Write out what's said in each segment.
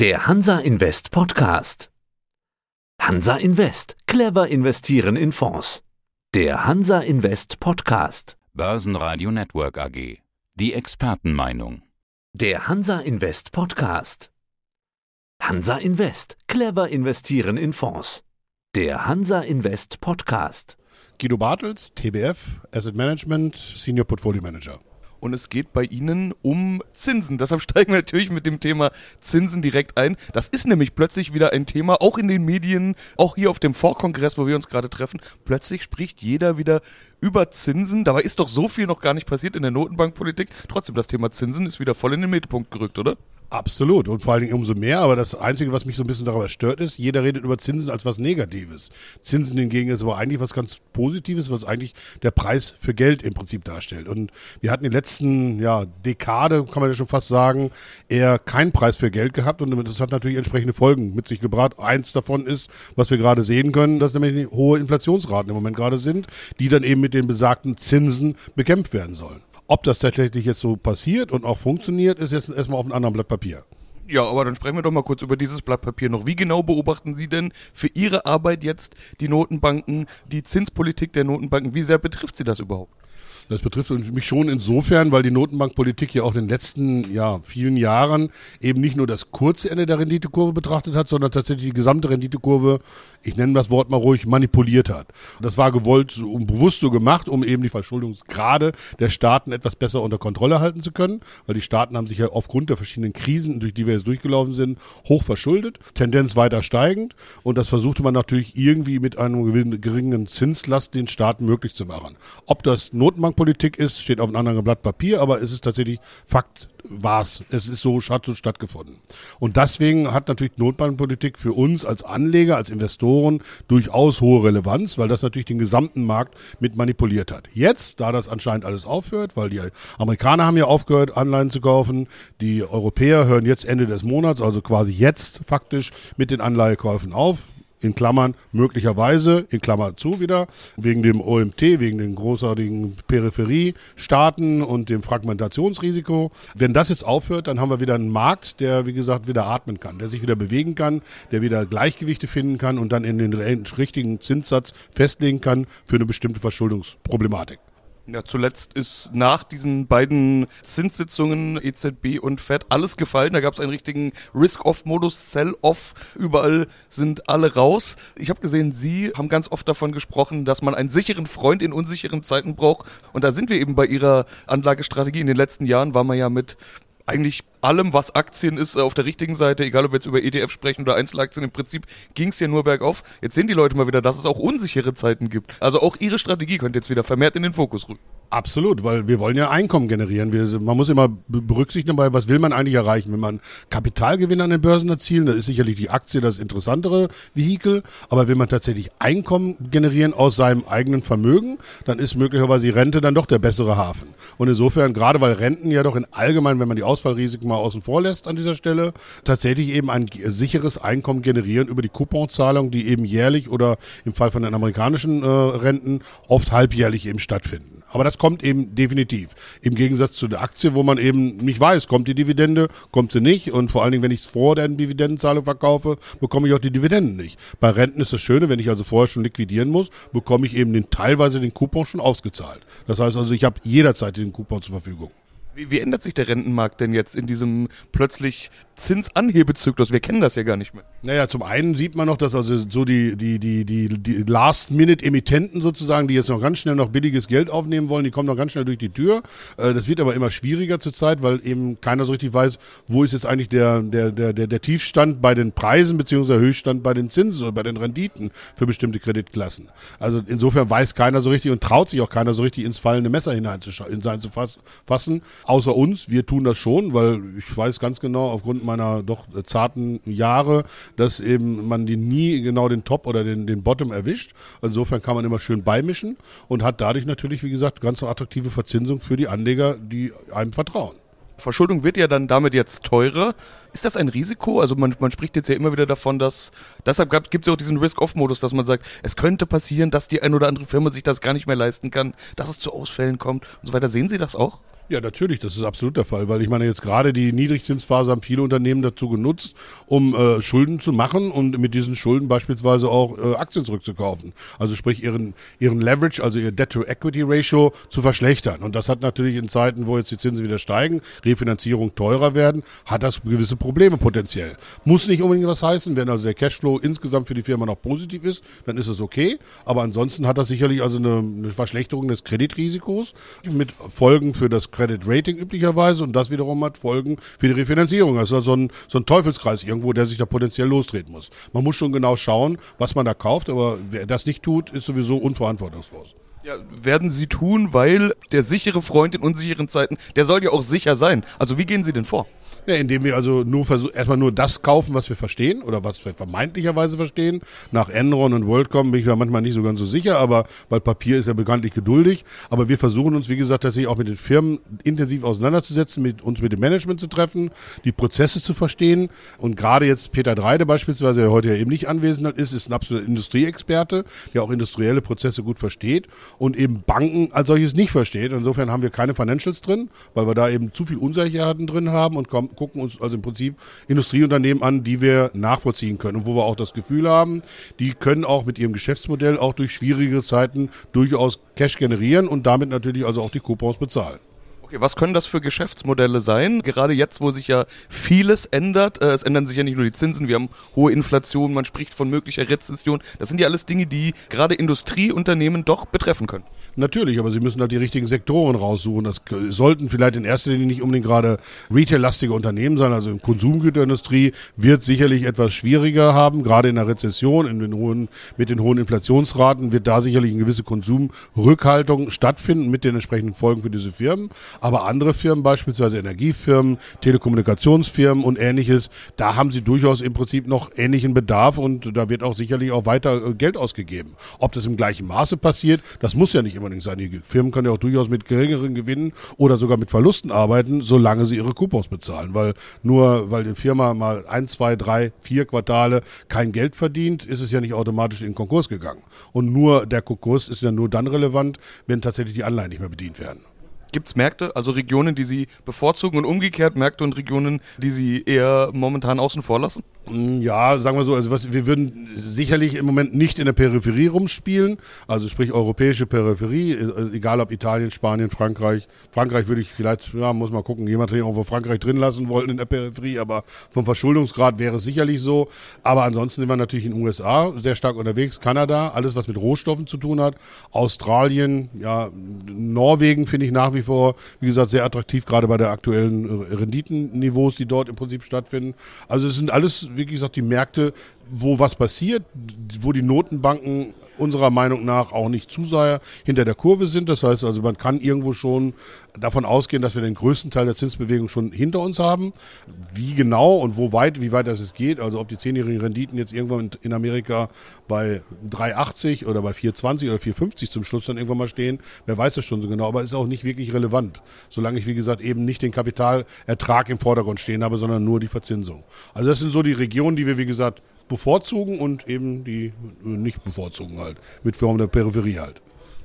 Der Hansa Invest Podcast. Hansa Invest. Clever investieren in Fonds. Der Hansa Invest Podcast. Börsenradio Network AG. Die Expertenmeinung. Der Hansa Invest Podcast. Hansa Invest. Clever investieren in Fonds. Der Hansa Invest Podcast. Guido Bartels, TBF, Asset Management, Senior Portfolio Manager. Und es geht bei Ihnen um Zinsen. Deshalb steigen wir natürlich mit dem Thema Zinsen direkt ein. Das ist nämlich plötzlich wieder ein Thema, auch in den Medien, auch hier auf dem Vorkongress, wo wir uns gerade treffen. Plötzlich spricht jeder wieder über Zinsen. Dabei ist doch so viel noch gar nicht passiert in der Notenbankpolitik. Trotzdem, das Thema Zinsen ist wieder voll in den Mittelpunkt gerückt, oder? Absolut und vor allen Dingen umso mehr, aber das Einzige, was mich so ein bisschen darüber stört, ist, jeder redet über Zinsen als was Negatives. Zinsen hingegen ist aber eigentlich was ganz Positives, was eigentlich der Preis für Geld im Prinzip darstellt. Und wir hatten in den letzten ja, Dekade, kann man ja schon fast sagen, eher keinen Preis für Geld gehabt und das hat natürlich entsprechende Folgen mit sich gebracht. Eins davon ist, was wir gerade sehen können, dass nämlich hohe Inflationsraten im Moment gerade sind, die dann eben mit den besagten Zinsen bekämpft werden sollen. Ob das tatsächlich jetzt so passiert und auch funktioniert, ist jetzt erstmal auf einem anderen Blatt Papier. Ja, aber dann sprechen wir doch mal kurz über dieses Blatt Papier noch. Wie genau beobachten Sie denn für Ihre Arbeit jetzt die Notenbanken, die Zinspolitik der Notenbanken? Wie sehr betrifft Sie das überhaupt? Das betrifft mich schon insofern, weil die Notenbankpolitik ja auch in den letzten ja, vielen Jahren eben nicht nur das kurze Ende der Renditekurve betrachtet hat, sondern tatsächlich die gesamte Renditekurve, ich nenne das Wort mal ruhig, manipuliert hat. Das war gewollt und bewusst so gemacht, um eben die Verschuldungsgrade der Staaten etwas besser unter Kontrolle halten zu können, weil die Staaten haben sich ja aufgrund der verschiedenen Krisen, durch die wir jetzt durchgelaufen sind, hoch verschuldet, Tendenz weiter steigend und das versuchte man natürlich irgendwie mit einem geringen Zinslast den Staaten möglich zu machen. Ob das Notenbankpolitik ist, steht auf einem anderen Blatt Papier, aber es ist tatsächlich Fakt, war's. Es ist so, hat so stattgefunden. Und deswegen hat natürlich Notbankpolitik für uns als Anleger, als Investoren durchaus hohe Relevanz, weil das natürlich den gesamten Markt mit manipuliert hat. Jetzt, da das anscheinend alles aufhört, weil die Amerikaner haben ja aufgehört, Anleihen zu kaufen, die Europäer hören jetzt Ende des Monats, also quasi jetzt faktisch mit den Anleihekäufen auf in Klammern möglicherweise, in Klammer zu wieder, wegen dem OMT, wegen den großartigen Peripheriestaaten und dem Fragmentationsrisiko. Wenn das jetzt aufhört, dann haben wir wieder einen Markt, der, wie gesagt, wieder atmen kann, der sich wieder bewegen kann, der wieder Gleichgewichte finden kann und dann in den richtigen Zinssatz festlegen kann für eine bestimmte Verschuldungsproblematik. Ja, zuletzt ist nach diesen beiden Zinssitzungen EZB und Fed alles gefallen. Da gab es einen richtigen Risk-Off-Modus, Sell-Off. Überall sind alle raus. Ich habe gesehen, Sie haben ganz oft davon gesprochen, dass man einen sicheren Freund in unsicheren Zeiten braucht. Und da sind wir eben bei Ihrer Anlagestrategie. In den letzten Jahren war man ja mit eigentlich allem, was Aktien ist, auf der richtigen Seite, egal ob wir jetzt über ETF sprechen oder Einzelaktien, im Prinzip ging es ja nur bergauf. Jetzt sehen die Leute mal wieder, dass es auch unsichere Zeiten gibt. Also auch ihre Strategie könnte jetzt wieder vermehrt in den Fokus rücken. Absolut, weil wir wollen ja Einkommen generieren. Wir, man muss immer berücksichtigen dabei, was will man eigentlich erreichen. Wenn man Kapitalgewinn an den Börsen erzielen, dann ist sicherlich die Aktie das interessantere Vehikel. Aber will man tatsächlich Einkommen generieren aus seinem eigenen Vermögen, dann ist möglicherweise die Rente dann doch der bessere Hafen. Und insofern, gerade weil Renten ja doch in allgemein, wenn man die Ausfallrisiken mal außen vor lässt an dieser Stelle, tatsächlich eben ein sicheres Einkommen generieren über die Couponzahlung, die eben jährlich oder im Fall von den amerikanischen äh, Renten oft halbjährlich eben stattfinden. Aber das kommt eben definitiv. Im Gegensatz zu der Aktie, wo man eben nicht weiß, kommt die Dividende, kommt sie nicht. Und vor allen Dingen, wenn ich es vor der Dividendenzahlung verkaufe, bekomme ich auch die Dividenden nicht. Bei Renten ist das Schöne, wenn ich also vorher schon liquidieren muss, bekomme ich eben den, teilweise den Coupon schon ausgezahlt. Das heißt also, ich habe jederzeit den Coupon zur Verfügung. Wie, wie ändert sich der Rentenmarkt denn jetzt in diesem plötzlich Zinsanhebezyklus? Wir kennen das ja gar nicht mehr. Naja, zum einen sieht man noch, dass also so die, die, die, die, die Last-Minute-Emittenten sozusagen, die jetzt noch ganz schnell noch billiges Geld aufnehmen wollen, die kommen noch ganz schnell durch die Tür. Äh, Das wird aber immer schwieriger zurzeit, weil eben keiner so richtig weiß, wo ist jetzt eigentlich der, der, der, der, der Tiefstand bei den Preisen beziehungsweise Höchststand bei den Zinsen oder bei den Renditen für bestimmte Kreditklassen. Also insofern weiß keiner so richtig und traut sich auch keiner so richtig ins fallende Messer hineinzufassen, außer uns. Wir tun das schon, weil ich weiß ganz genau aufgrund meiner doch zarten Jahre, dass eben man die nie genau den Top oder den, den Bottom erwischt. Insofern kann man immer schön beimischen und hat dadurch natürlich, wie gesagt, ganz attraktive Verzinsung für die Anleger, die einem vertrauen. Verschuldung wird ja dann damit jetzt teurer. Ist das ein Risiko? Also man, man spricht jetzt ja immer wieder davon, dass deshalb gibt es ja auch diesen Risk-Off-Modus, dass man sagt, es könnte passieren, dass die ein oder andere Firma sich das gar nicht mehr leisten kann, dass es zu Ausfällen kommt und so weiter. Sehen Sie das auch? Ja, natürlich, das ist absolut der Fall, weil ich meine, jetzt gerade die Niedrigzinsphase haben viele Unternehmen dazu genutzt, um äh, Schulden zu machen und mit diesen Schulden beispielsweise auch äh, Aktien zurückzukaufen. Also sprich ihren, ihren Leverage, also ihr Debt-to-Equity-Ratio zu verschlechtern. Und das hat natürlich in Zeiten, wo jetzt die Zinsen wieder steigen, Refinanzierung teurer werden, hat das gewisse Probleme potenziell. Muss nicht unbedingt was heißen, wenn also der Cashflow insgesamt für die Firma noch positiv ist, dann ist es okay. Aber ansonsten hat das sicherlich also eine, eine Verschlechterung des Kreditrisikos mit Folgen für das Credit Rating üblicherweise und das wiederum hat Folgen für die Refinanzierung. Das ist also so ein, so ein Teufelskreis irgendwo, der sich da potenziell lostreten muss. Man muss schon genau schauen, was man da kauft, aber wer das nicht tut, ist sowieso unverantwortungslos. Ja, werden Sie tun, weil der sichere Freund in unsicheren Zeiten, der soll ja auch sicher sein. Also wie gehen Sie denn vor? Ja, indem wir also nur versuchen, erstmal nur das kaufen, was wir verstehen oder was wir vermeintlicherweise verstehen. Nach Enron und WorldCom bin ich mir manchmal nicht so ganz so sicher, aber weil Papier ist ja bekanntlich geduldig. Aber wir versuchen uns, wie gesagt, tatsächlich auch mit den Firmen intensiv auseinanderzusetzen, mit uns mit dem Management zu treffen, die Prozesse zu verstehen. Und gerade jetzt Peter Dreide beispielsweise, der heute ja eben nicht anwesend ist, ist ein absoluter Industrieexperte, der auch industrielle Prozesse gut versteht und eben Banken als solches nicht versteht. Insofern haben wir keine Financials drin, weil wir da eben zu viel Unsicherheiten drin haben und kommen gucken uns also im Prinzip Industrieunternehmen an, die wir nachvollziehen können und wo wir auch das Gefühl haben, die können auch mit ihrem Geschäftsmodell auch durch schwierige Zeiten durchaus Cash generieren und damit natürlich also auch die Coupons bezahlen. Okay, was können das für Geschäftsmodelle sein? Gerade jetzt, wo sich ja vieles ändert. Äh, es ändern sich ja nicht nur die Zinsen, wir haben hohe Inflation, man spricht von möglicher Rezession. Das sind ja alles Dinge, die gerade Industrieunternehmen doch betreffen können. Natürlich, aber sie müssen halt die richtigen Sektoren raussuchen. Das sollten vielleicht in erster Linie nicht unbedingt gerade retail-lastige Unternehmen sein. Also in Konsumgüterindustrie wird sicherlich etwas schwieriger haben, gerade in der Rezession, in den hohen, mit den hohen Inflationsraten wird da sicherlich eine gewisse Konsumrückhaltung stattfinden mit den entsprechenden Folgen für diese Firmen. Aber andere Firmen, beispielsweise Energiefirmen, Telekommunikationsfirmen und ähnliches, da haben sie durchaus im Prinzip noch ähnlichen Bedarf und da wird auch sicherlich auch weiter äh, Geld ausgegeben. Ob das im gleichen Maße passiert, das muss ja nicht unbedingt sein. Die Firmen können ja auch durchaus mit geringeren Gewinnen oder sogar mit Verlusten arbeiten, solange sie ihre Coupons bezahlen. Weil nur weil die Firma mal ein, zwei, drei, vier Quartale kein Geld verdient, ist es ja nicht automatisch in Konkurs gegangen. Und nur der Konkurs ist ja nur dann relevant, wenn tatsächlich die Anleihen nicht mehr bedient werden. Gibt es Märkte, also Regionen, die Sie bevorzugen und umgekehrt Märkte und Regionen, die Sie eher momentan außen vor lassen? Mm, ja, sagen wir so, also was, wir würden sicherlich im Moment nicht in der Peripherie rumspielen, also sprich europäische Peripherie, äh, egal ob Italien, Spanien, Frankreich. Frankreich würde ich vielleicht, ja, muss mal gucken, jemand den irgendwo Frankreich drin lassen wollten in der Peripherie, aber vom Verschuldungsgrad wäre es sicherlich so. Aber ansonsten sind wir natürlich in den USA sehr stark unterwegs, Kanada, alles was mit Rohstoffen zu tun hat, Australien, ja, Norwegen finde ich nach wie vor, wie gesagt, sehr attraktiv, gerade bei der aktuellen Renditenniveaus, die dort im Prinzip stattfinden. Also es sind alles wie gesagt, die Märkte, wo was passiert, wo die Notenbanken unserer Meinung nach auch nicht zu sehr hinter der Kurve sind. Das heißt also, man kann irgendwo schon davon ausgehen, dass wir den größten Teil der Zinsbewegung schon hinter uns haben. Wie genau und wo weit, wie weit das es geht, also ob die zehnjährigen Renditen jetzt irgendwann in Amerika bei 3,80 oder bei 4,20 oder 4,50 zum Schluss dann irgendwann mal stehen, wer weiß das schon so genau, aber ist auch nicht wirklich relevant, solange ich, wie gesagt, eben nicht den Kapitalertrag im Vordergrund stehen habe, sondern nur die Verzinsung. Also das sind so die Regionen, die wir, wie gesagt, bevorzugen und eben die nicht bevorzugen halt, mit Form der Peripherie halt.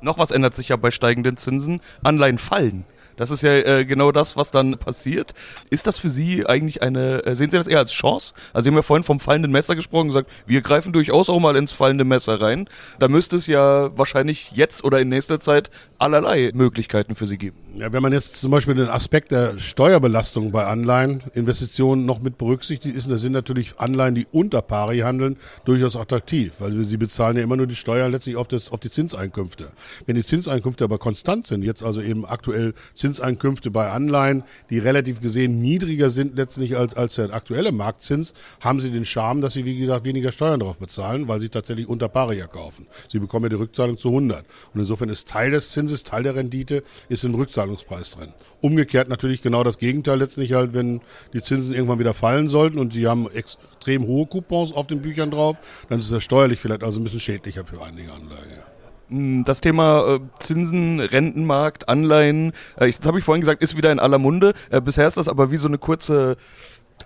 Noch was ändert sich ja bei steigenden Zinsen. Anleihen fallen. Das ist ja äh, genau das, was dann passiert. Ist das für Sie eigentlich eine, äh, sehen Sie das eher als Chance? Also Sie haben ja vorhin vom fallenden Messer gesprochen und gesagt, wir greifen durchaus auch mal ins fallende Messer rein. Da müsste es ja wahrscheinlich jetzt oder in nächster Zeit allerlei Möglichkeiten für Sie geben. Ja, wenn man jetzt zum Beispiel den Aspekt der Steuerbelastung bei Anleiheninvestitionen noch mit berücksichtigt, ist, da sind natürlich Anleihen, die unter Pari handeln, durchaus attraktiv, weil sie bezahlen ja immer nur die Steuer letztlich auf, das, auf die Zinseinkünfte. Wenn die Zinseinkünfte aber konstant sind, jetzt also eben aktuell Zinseinkünfte bei Anleihen, die relativ gesehen niedriger sind letztlich als, als der aktuelle Marktzins, haben sie den Charme, dass sie, wie gesagt, weniger Steuern darauf bezahlen, weil sie tatsächlich unter Pari kaufen. Sie bekommen ja die Rückzahlung zu 100. Und insofern ist Teil des Zinses, Teil der Rendite, ist im Rückzahlungspreis drin. Umgekehrt natürlich genau das Gegenteil letztlich halt, wenn die Zinsen irgendwann wieder fallen sollten und sie haben extrem hohe Coupons auf den Büchern drauf, dann ist das steuerlich vielleicht also ein bisschen schädlicher für einige Anleger. Hm, das Thema äh, Zinsen, Rentenmarkt, Anleihen, äh, das habe ich vorhin gesagt, ist wieder in aller Munde. Äh, bisher ist das aber wie so eine kurze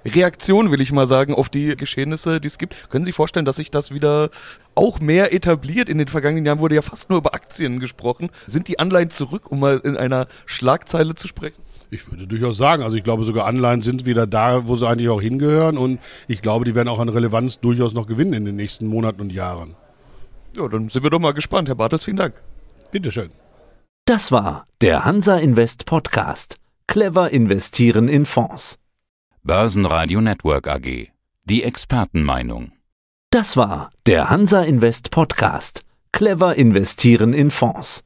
Reaktion, will ich mal sagen, auf die Geschehnisse, die es gibt. Können Sie sich vorstellen, dass sich das wieder auch mehr etabliert? In den vergangenen Jahren wurde ja fast nur über Aktien gesprochen. Sind die Anleihen zurück, um mal in einer Schlagzeile zu sprechen? Ich würde durchaus sagen, also ich glaube sogar Anleihen sind wieder da, wo sie eigentlich auch hingehören und ich glaube, die werden auch an Relevanz durchaus noch gewinnen in den nächsten Monaten und Jahren. Ja, dann sind wir doch mal gespannt. Herr Bartels, vielen Dank. Bitteschön. Das war der Hansa Invest Podcast. Clever investieren in Fonds. Börsenradio Network AG. Die Expertenmeinung. Das war der Hansa Invest Podcast. Clever investieren in Fonds.